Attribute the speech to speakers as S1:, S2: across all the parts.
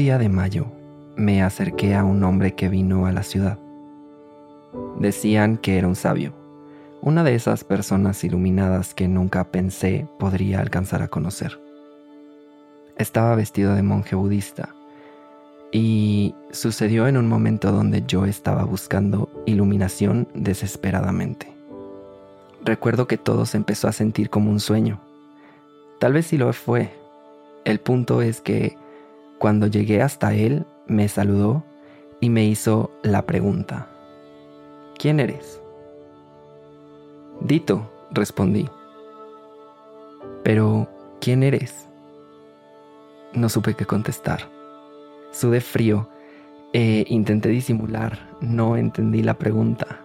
S1: Día de mayo me acerqué a un hombre que vino a la ciudad. Decían que era un sabio, una de esas personas iluminadas que nunca pensé podría alcanzar a conocer. Estaba vestido de monje budista y sucedió en un momento donde yo estaba buscando iluminación desesperadamente. Recuerdo que todo se empezó a sentir como un sueño. Tal vez sí lo fue. El punto es que cuando llegué hasta él, me saludó y me hizo la pregunta. ¿Quién eres? Dito, respondí. Pero, ¿quién eres? No supe qué contestar. Sudé frío e intenté disimular. No entendí la pregunta.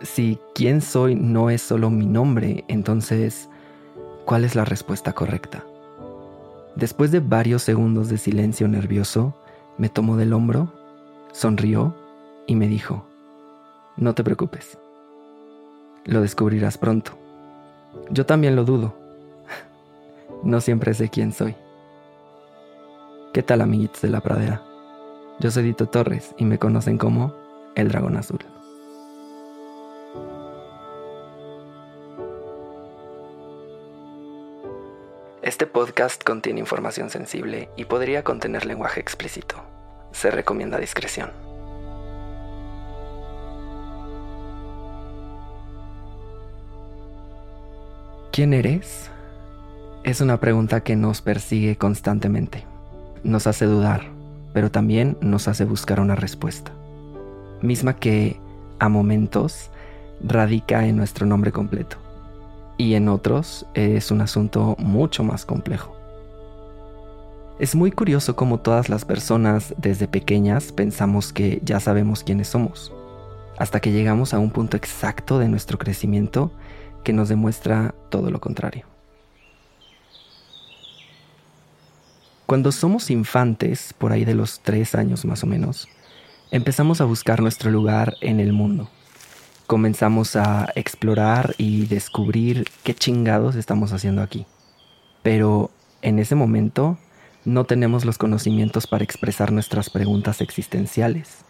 S1: Si quién soy no es solo mi nombre, entonces, ¿cuál es la respuesta correcta? Después de varios segundos de silencio nervioso, me tomó del hombro, sonrió y me dijo, no te preocupes, lo descubrirás pronto. Yo también lo dudo. No siempre sé quién soy. ¿Qué tal amiguitos de la pradera? Yo soy Dito Torres y me conocen como el dragón azul. Este podcast contiene información sensible y podría contener lenguaje explícito. Se recomienda discreción. ¿Quién eres? Es una pregunta que nos persigue constantemente. Nos hace dudar, pero también nos hace buscar una respuesta. Misma que, a momentos, radica en nuestro nombre completo y en otros es un asunto mucho más complejo. Es muy curioso cómo todas las personas desde pequeñas pensamos que ya sabemos quiénes somos, hasta que llegamos a un punto exacto de nuestro crecimiento que nos demuestra todo lo contrario. Cuando somos infantes, por ahí de los tres años más o menos, empezamos a buscar nuestro lugar en el mundo comenzamos a explorar y descubrir qué chingados estamos haciendo aquí. Pero en ese momento no tenemos los conocimientos para expresar nuestras preguntas existenciales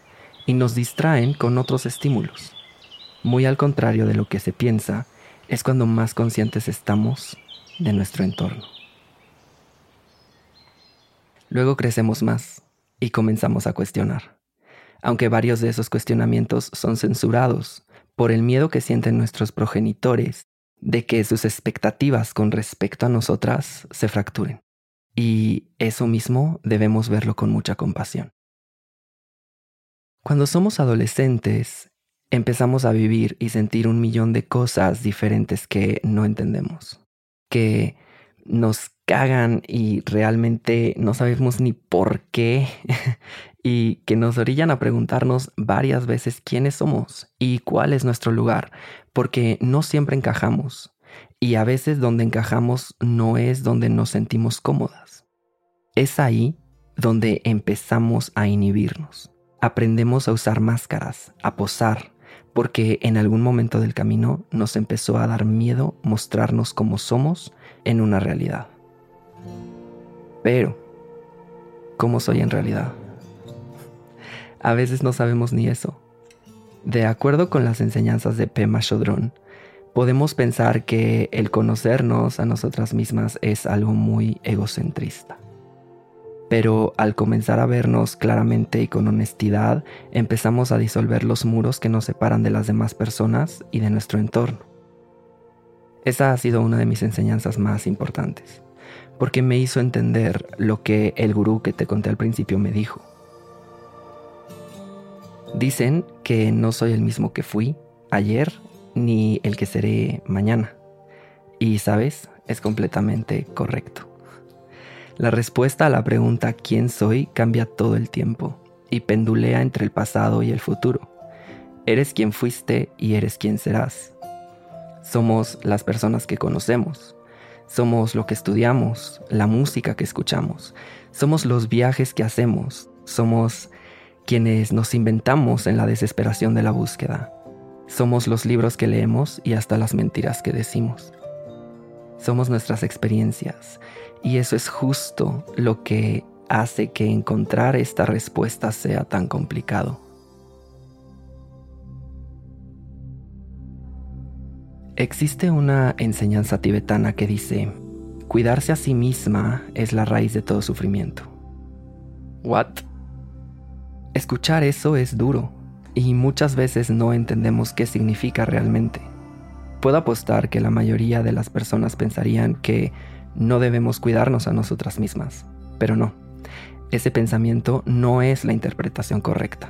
S1: y nos distraen con otros estímulos. Muy al contrario de lo que se piensa, es cuando más conscientes estamos de nuestro entorno. Luego crecemos más y comenzamos a cuestionar, aunque varios de esos cuestionamientos son censurados por el miedo que sienten nuestros progenitores de que sus expectativas con respecto a nosotras se fracturen. Y eso mismo debemos verlo con mucha compasión. Cuando somos adolescentes, empezamos a vivir y sentir un millón de cosas diferentes que no entendemos, que nos cagan y realmente no sabemos ni por qué y que nos orillan a preguntarnos varias veces quiénes somos y cuál es nuestro lugar, porque no siempre encajamos y a veces donde encajamos no es donde nos sentimos cómodas. Es ahí donde empezamos a inhibirnos. Aprendemos a usar máscaras, a posar, porque en algún momento del camino nos empezó a dar miedo mostrarnos como somos en una realidad. Pero, ¿cómo soy en realidad? A veces no sabemos ni eso. De acuerdo con las enseñanzas de Pema Chodron, podemos pensar que el conocernos a nosotras mismas es algo muy egocentrista. Pero al comenzar a vernos claramente y con honestidad, empezamos a disolver los muros que nos separan de las demás personas y de nuestro entorno. Esa ha sido una de mis enseñanzas más importantes porque me hizo entender lo que el gurú que te conté al principio me dijo. Dicen que no soy el mismo que fui ayer ni el que seré mañana. Y sabes, es completamente correcto. La respuesta a la pregunta ¿quién soy? cambia todo el tiempo y pendulea entre el pasado y el futuro. Eres quien fuiste y eres quien serás. Somos las personas que conocemos. Somos lo que estudiamos, la música que escuchamos. Somos los viajes que hacemos. Somos quienes nos inventamos en la desesperación de la búsqueda. Somos los libros que leemos y hasta las mentiras que decimos. Somos nuestras experiencias y eso es justo lo que hace que encontrar esta respuesta sea tan complicado. Existe una enseñanza tibetana que dice, cuidarse a sí misma es la raíz de todo sufrimiento. ¿What? Escuchar eso es duro y muchas veces no entendemos qué significa realmente. Puedo apostar que la mayoría de las personas pensarían que no debemos cuidarnos a nosotras mismas, pero no. Ese pensamiento no es la interpretación correcta.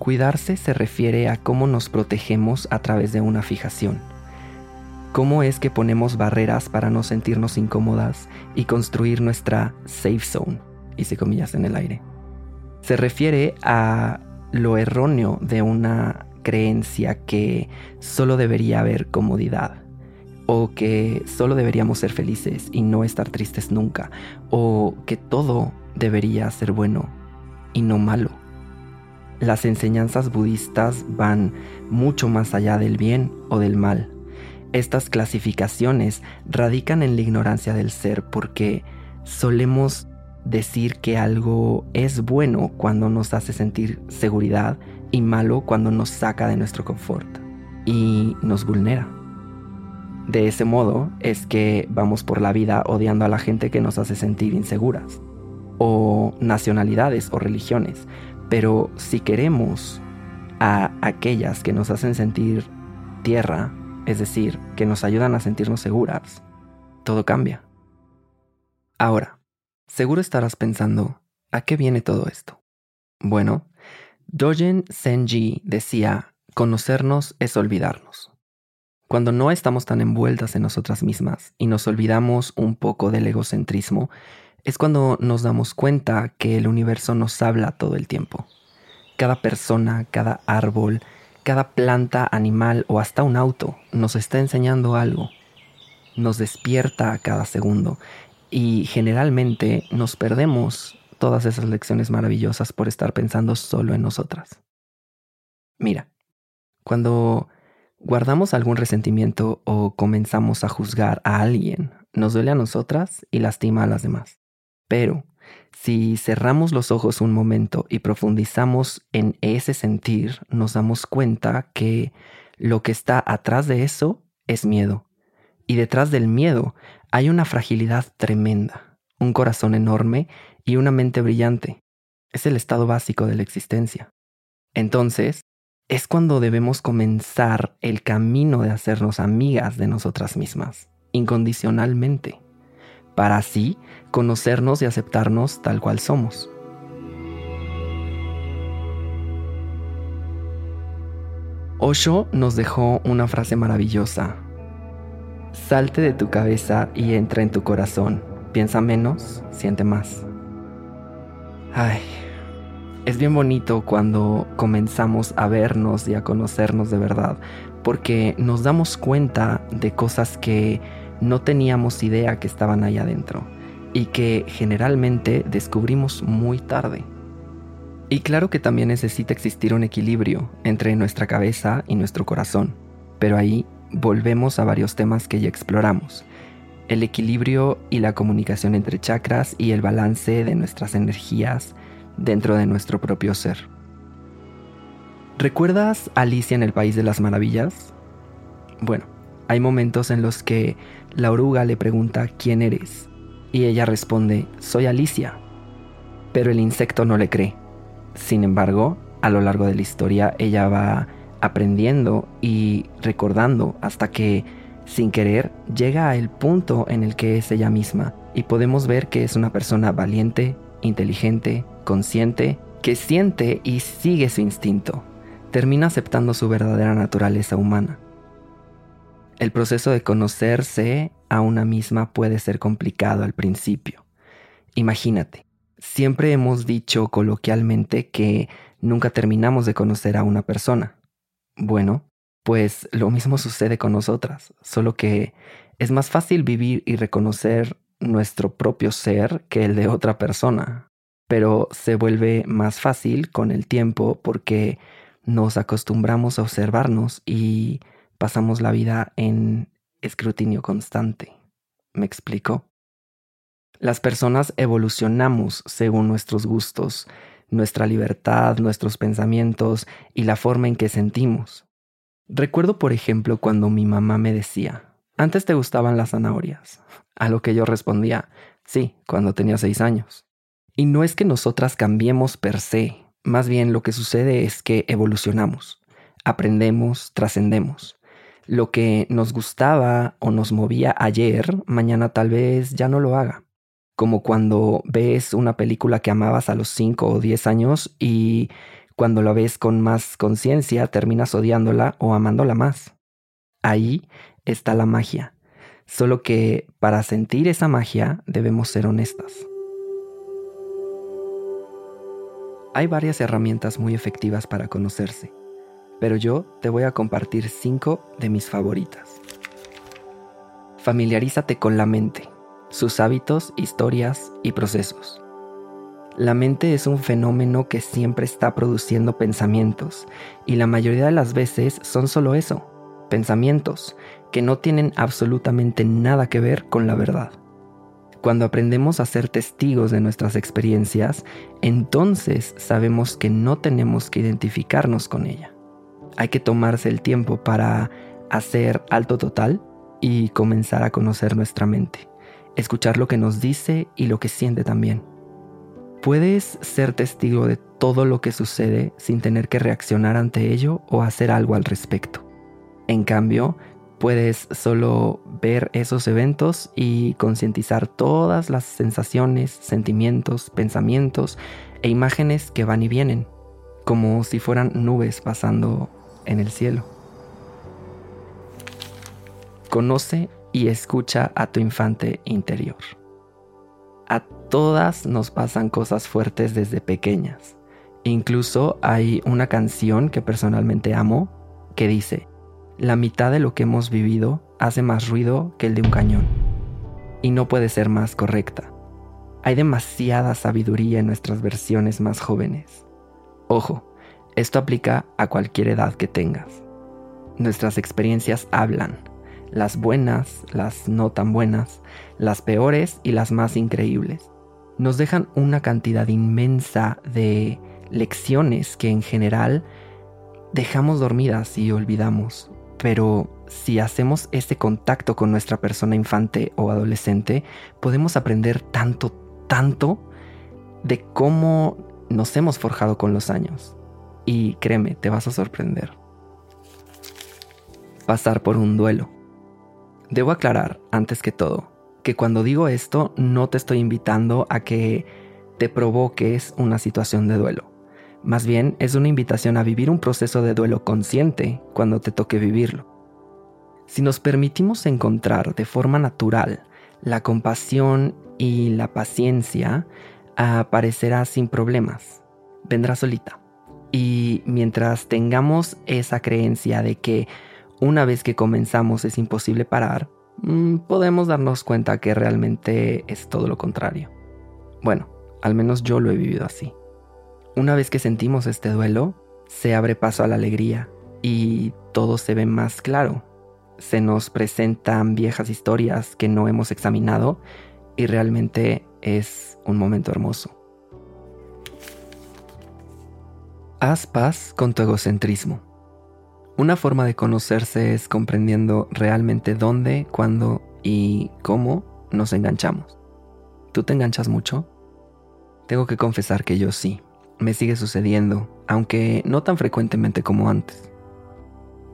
S1: Cuidarse se refiere a cómo nos protegemos a través de una fijación. Cómo es que ponemos barreras para no sentirnos incómodas y construir nuestra safe zone, hice comillas en el aire. Se refiere a lo erróneo de una creencia que solo debería haber comodidad, o que solo deberíamos ser felices y no estar tristes nunca, o que todo debería ser bueno y no malo. Las enseñanzas budistas van mucho más allá del bien o del mal. Estas clasificaciones radican en la ignorancia del ser porque solemos decir que algo es bueno cuando nos hace sentir seguridad y malo cuando nos saca de nuestro confort y nos vulnera. De ese modo es que vamos por la vida odiando a la gente que nos hace sentir inseguras o nacionalidades o religiones. Pero si queremos a aquellas que nos hacen sentir tierra, es decir, que nos ayudan a sentirnos seguras, todo cambia. Ahora, seguro estarás pensando, ¿a qué viene todo esto? Bueno, Dogen Senji decía, conocernos es olvidarnos. Cuando no estamos tan envueltas en nosotras mismas y nos olvidamos un poco del egocentrismo, es cuando nos damos cuenta que el universo nos habla todo el tiempo. Cada persona, cada árbol, cada planta, animal o hasta un auto nos está enseñando algo. Nos despierta a cada segundo y generalmente nos perdemos todas esas lecciones maravillosas por estar pensando solo en nosotras. Mira, cuando guardamos algún resentimiento o comenzamos a juzgar a alguien, nos duele a nosotras y lastima a las demás. Pero si cerramos los ojos un momento y profundizamos en ese sentir, nos damos cuenta que lo que está atrás de eso es miedo. Y detrás del miedo hay una fragilidad tremenda, un corazón enorme y una mente brillante. Es el estado básico de la existencia. Entonces, es cuando debemos comenzar el camino de hacernos amigas de nosotras mismas, incondicionalmente para así conocernos y aceptarnos tal cual somos. Osho nos dejó una frase maravillosa. Salte de tu cabeza y entra en tu corazón. Piensa menos, siente más. Ay, es bien bonito cuando comenzamos a vernos y a conocernos de verdad, porque nos damos cuenta de cosas que no teníamos idea que estaban ahí adentro y que generalmente descubrimos muy tarde. Y claro que también necesita existir un equilibrio entre nuestra cabeza y nuestro corazón, pero ahí volvemos a varios temas que ya exploramos. El equilibrio y la comunicación entre chakras y el balance de nuestras energías dentro de nuestro propio ser. ¿Recuerdas Alicia en el País de las Maravillas? Bueno, hay momentos en los que la oruga le pregunta quién eres y ella responde soy Alicia. Pero el insecto no le cree. Sin embargo, a lo largo de la historia ella va aprendiendo y recordando hasta que, sin querer, llega al punto en el que es ella misma y podemos ver que es una persona valiente, inteligente, consciente, que siente y sigue su instinto. Termina aceptando su verdadera naturaleza humana. El proceso de conocerse a una misma puede ser complicado al principio, Imagínate, siempre hemos dicho coloquialmente que nunca terminamos de conocer a una persona. Bueno, pues lo mismo sucede con nosotras, solo que es más fácil vivir y reconocer nuestro propio ser que el de otra persona, pero se vuelve más fácil con el tiempo porque nos acostumbramos a observarnos y pasamos la vida en escrutinio constante. ¿Me explico? Las personas evolucionamos según nuestros gustos, nuestra libertad, nuestros pensamientos y la forma en que sentimos. Recuerdo, por ejemplo, cuando mi mamá me decía, antes te gustaban las zanahorias, a lo que yo respondía, sí, cuando tenía seis años. Y no es que nosotras cambiemos per se, más bien lo que sucede es que evolucionamos, aprendemos, trascendemos. Lo que nos gustaba o nos movía ayer, mañana tal vez ya no lo haga como cuando ves una película que amabas a los 5 o 10 años y cuando la ves con más conciencia terminas odiándola o amándola más. Ahí está la magia, solo que para sentir esa magia debemos ser honestas. Hay varias herramientas muy efectivas para conocerse, pero yo te voy a compartir 5 de mis favoritas. Familiarízate con la mente sus hábitos, historias y procesos. La mente es un fenómeno que siempre está produciendo pensamientos y la mayoría de las veces son solo eso, pensamientos que no tienen absolutamente nada que ver con la verdad. Cuando aprendemos a ser testigos de nuestras experiencias, entonces sabemos que no tenemos que identificarnos con ella. Hay que tomarse el tiempo para hacer alto total y comenzar a conocer nuestra mente escuchar lo que nos dice y lo que siente también. Puedes ser testigo de todo lo que sucede sin tener que reaccionar ante ello o hacer algo al respecto. En cambio, puedes solo ver esos eventos y concientizar todas las sensaciones, sentimientos, pensamientos e imágenes que van y vienen, como si fueran nubes pasando en el cielo. Conoce y escucha a tu infante interior. A todas nos pasan cosas fuertes desde pequeñas. Incluso hay una canción que personalmente amo que dice, la mitad de lo que hemos vivido hace más ruido que el de un cañón. Y no puede ser más correcta. Hay demasiada sabiduría en nuestras versiones más jóvenes. Ojo, esto aplica a cualquier edad que tengas. Nuestras experiencias hablan las buenas, las no tan buenas, las peores y las más increíbles. Nos dejan una cantidad inmensa de lecciones que en general dejamos dormidas y olvidamos. Pero si hacemos este contacto con nuestra persona infante o adolescente, podemos aprender tanto, tanto de cómo nos hemos forjado con los años. Y créeme, te vas a sorprender. Pasar por un duelo. Debo aclarar, antes que todo, que cuando digo esto no te estoy invitando a que te provoques una situación de duelo. Más bien es una invitación a vivir un proceso de duelo consciente cuando te toque vivirlo. Si nos permitimos encontrar de forma natural la compasión y la paciencia, aparecerá sin problemas, vendrá solita. Y mientras tengamos esa creencia de que una vez que comenzamos es imposible parar, mm, podemos darnos cuenta que realmente es todo lo contrario. Bueno, al menos yo lo he vivido así. Una vez que sentimos este duelo, se abre paso a la alegría y todo se ve más claro. Se nos presentan viejas historias que no hemos examinado y realmente es un momento hermoso. Haz paz con tu egocentrismo. Una forma de conocerse es comprendiendo realmente dónde, cuándo y cómo nos enganchamos. ¿Tú te enganchas mucho? Tengo que confesar que yo sí. Me sigue sucediendo, aunque no tan frecuentemente como antes.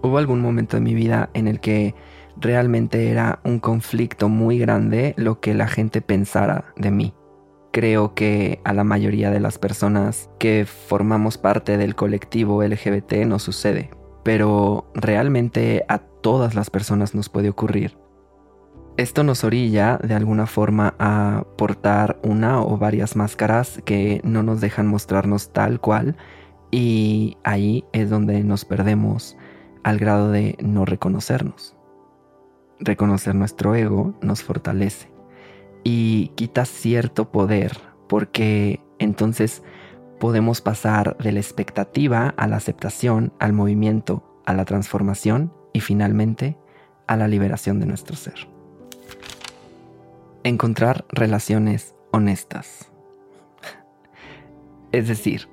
S1: Hubo algún momento en mi vida en el que realmente era un conflicto muy grande lo que la gente pensara de mí. Creo que a la mayoría de las personas que formamos parte del colectivo LGBT nos sucede, pero realmente a todas las personas nos puede ocurrir. Esto nos orilla de alguna forma a portar una o varias máscaras que no nos dejan mostrarnos tal cual y ahí es donde nos perdemos al grado de no reconocernos. Reconocer nuestro ego nos fortalece y quita cierto poder porque entonces podemos pasar de la expectativa a la aceptación, al movimiento, a la transformación y finalmente a la liberación de nuestro ser. Encontrar relaciones honestas. Es decir,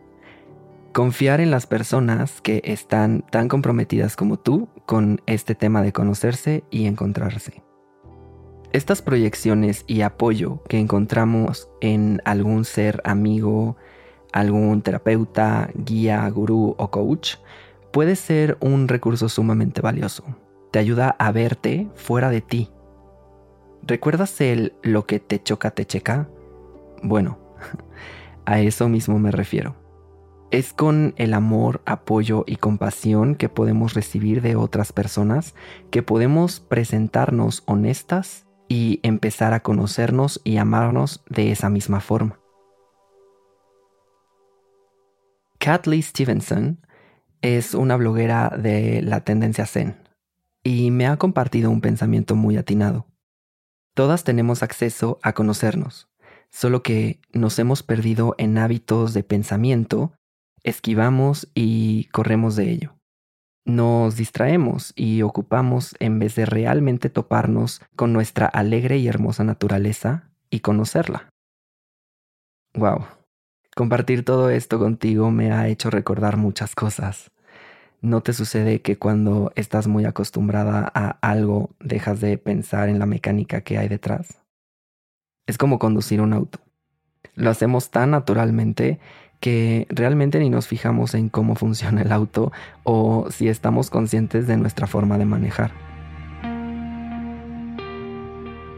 S1: confiar en las personas que están tan comprometidas como tú con este tema de conocerse y encontrarse. Estas proyecciones y apoyo que encontramos en algún ser amigo, algún terapeuta, guía, gurú o coach puede ser un recurso sumamente valioso. Te ayuda a verte fuera de ti ¿Recuerdas el lo que te choca te checa? Bueno, a eso mismo me refiero. Es con el amor, apoyo y compasión que podemos recibir de otras personas que podemos presentarnos honestas y empezar a conocernos y amarnos de esa misma forma. Kathleen Stevenson es una bloguera de la tendencia Zen y me ha compartido un pensamiento muy atinado. Todas tenemos acceso a conocernos, solo que nos hemos perdido en hábitos de pensamiento, esquivamos y corremos de ello. Nos distraemos y ocupamos en vez de realmente toparnos con nuestra alegre y hermosa naturaleza y conocerla. Wow. Compartir todo esto contigo me ha hecho recordar muchas cosas. ¿No te sucede que cuando estás muy acostumbrada a algo dejas de pensar en la mecánica que hay detrás? Es como conducir un auto. Lo hacemos tan naturalmente que realmente ni nos fijamos en cómo funciona el auto o si estamos conscientes de nuestra forma de manejar.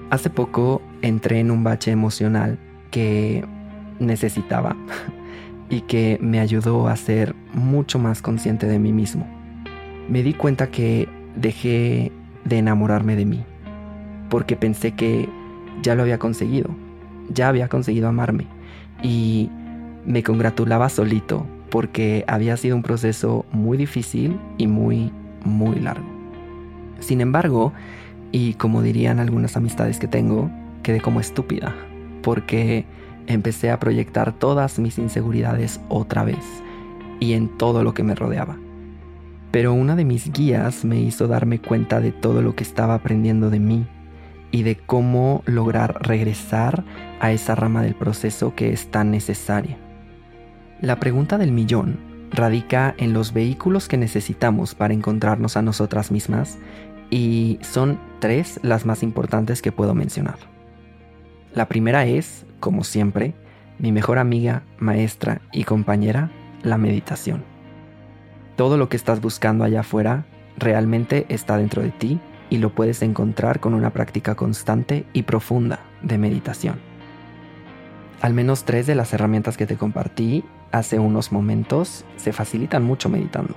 S1: Hace poco entré en un bache emocional que necesitaba y que me ayudó a ser mucho más consciente de mí mismo. Me di cuenta que dejé de enamorarme de mí, porque pensé que ya lo había conseguido, ya había conseguido amarme y me congratulaba solito porque había sido un proceso muy difícil y muy, muy largo. Sin embargo, y como dirían algunas amistades que tengo, quedé como estúpida, porque empecé a proyectar todas mis inseguridades otra vez y en todo lo que me rodeaba. Pero una de mis guías me hizo darme cuenta de todo lo que estaba aprendiendo de mí y de cómo lograr regresar a esa rama del proceso que es tan necesaria. La pregunta del millón radica en los vehículos que necesitamos para encontrarnos a nosotras mismas y son tres las más importantes que puedo mencionar. La primera es como siempre, mi mejor amiga, maestra y compañera, la meditación. Todo lo que estás buscando allá afuera realmente está dentro de ti y lo puedes encontrar con una práctica constante y profunda de meditación. Al menos tres de las herramientas que te compartí hace unos momentos se facilitan mucho meditando.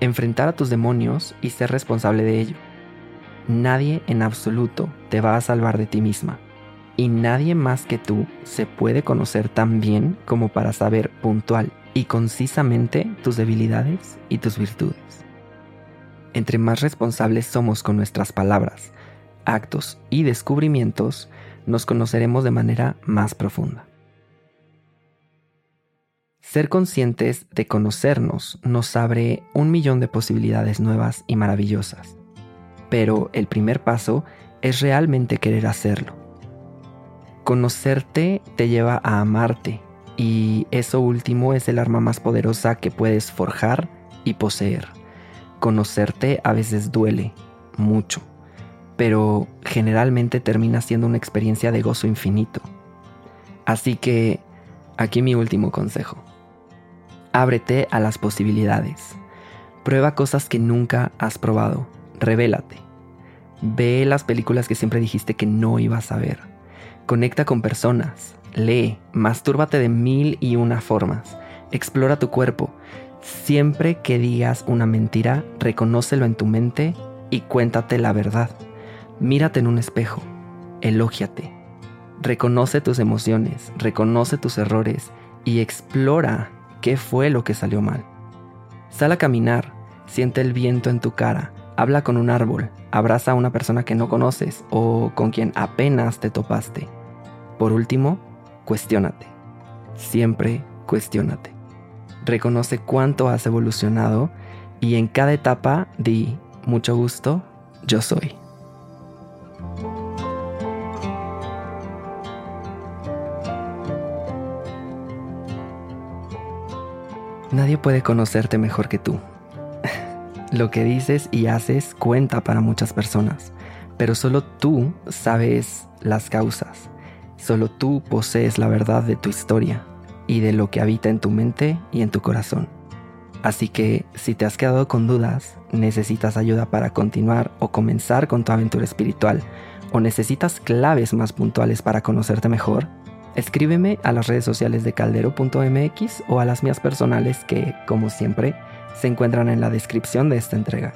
S1: Enfrentar a tus demonios y ser responsable de ello. Nadie en absoluto te va a salvar de ti misma y nadie más que tú se puede conocer tan bien como para saber puntual y concisamente tus debilidades y tus virtudes. Entre más responsables somos con nuestras palabras, actos y descubrimientos, nos conoceremos de manera más profunda. Ser conscientes de conocernos nos abre un millón de posibilidades nuevas y maravillosas, pero el primer paso es realmente querer hacerlo Conocerte te lleva a amarte y eso último es el arma más poderosa que puedes forjar y poseer. Conocerte a veces duele mucho, pero generalmente termina siendo una experiencia de gozo infinito. Así que aquí mi último consejo. Ábrete a las posibilidades. Prueba cosas que nunca has probado. Revélate. Ve las películas que siempre dijiste que no ibas a ver Conecta con personas, lee, mastúrbate de mil y una formas, explora tu cuerpo. Siempre que digas una mentira, reconócelo en tu mente y cuéntate la verdad. Mírate en un espejo, elógiate, reconoce tus emociones, reconoce tus errores y explora qué fue lo que salió mal. Sal a caminar, siente el viento en tu cara, habla con un árbol, abraza a una persona que no conoces o con quien apenas te topaste. Por último, cuestiónate. Siempre cuestiónate. Reconoce cuánto has evolucionado y en cada etapa di, mucho gusto, yo soy. Nadie puede conocerte mejor que tú. Lo que dices y haces cuenta para muchas personas, pero solo tú sabes las causas. Solo tú posees la verdad de tu historia y de lo que habita en tu mente y en tu corazón. Así que si te has quedado con dudas, necesitas ayuda para continuar o comenzar con tu aventura espiritual, o necesitas claves más puntuales para conocerte mejor, Escríbeme a las redes sociales de caldero.mx o a las mías personales que, como siempre, se encuentran en la descripción de esta entrega.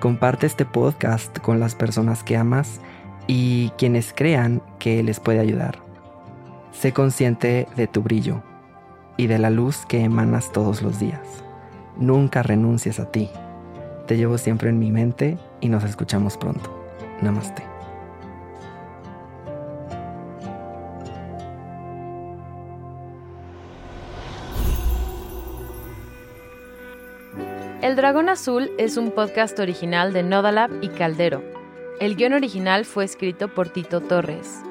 S1: Comparte este podcast con las personas que amas y quienes crean que les puede ayudar. Sé consciente de tu brillo y de la luz que emanas todos los días. Nunca renuncies a ti. Te llevo siempre en mi mente y nos escuchamos pronto. Namaste.
S2: El Dragón Azul es un podcast original de Nodalab y Caldero. El guion original fue escrito por Tito Torres.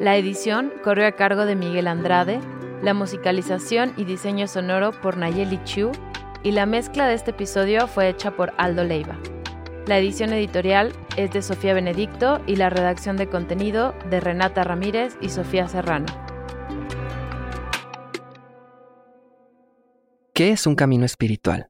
S2: La edición corrió a cargo de Miguel Andrade, la musicalización y diseño sonoro por Nayeli Chu y la mezcla de este episodio fue hecha por Aldo Leiva. La edición editorial es de Sofía Benedicto y la redacción de contenido de Renata Ramírez y Sofía Serrano.
S1: ¿Qué es un camino espiritual?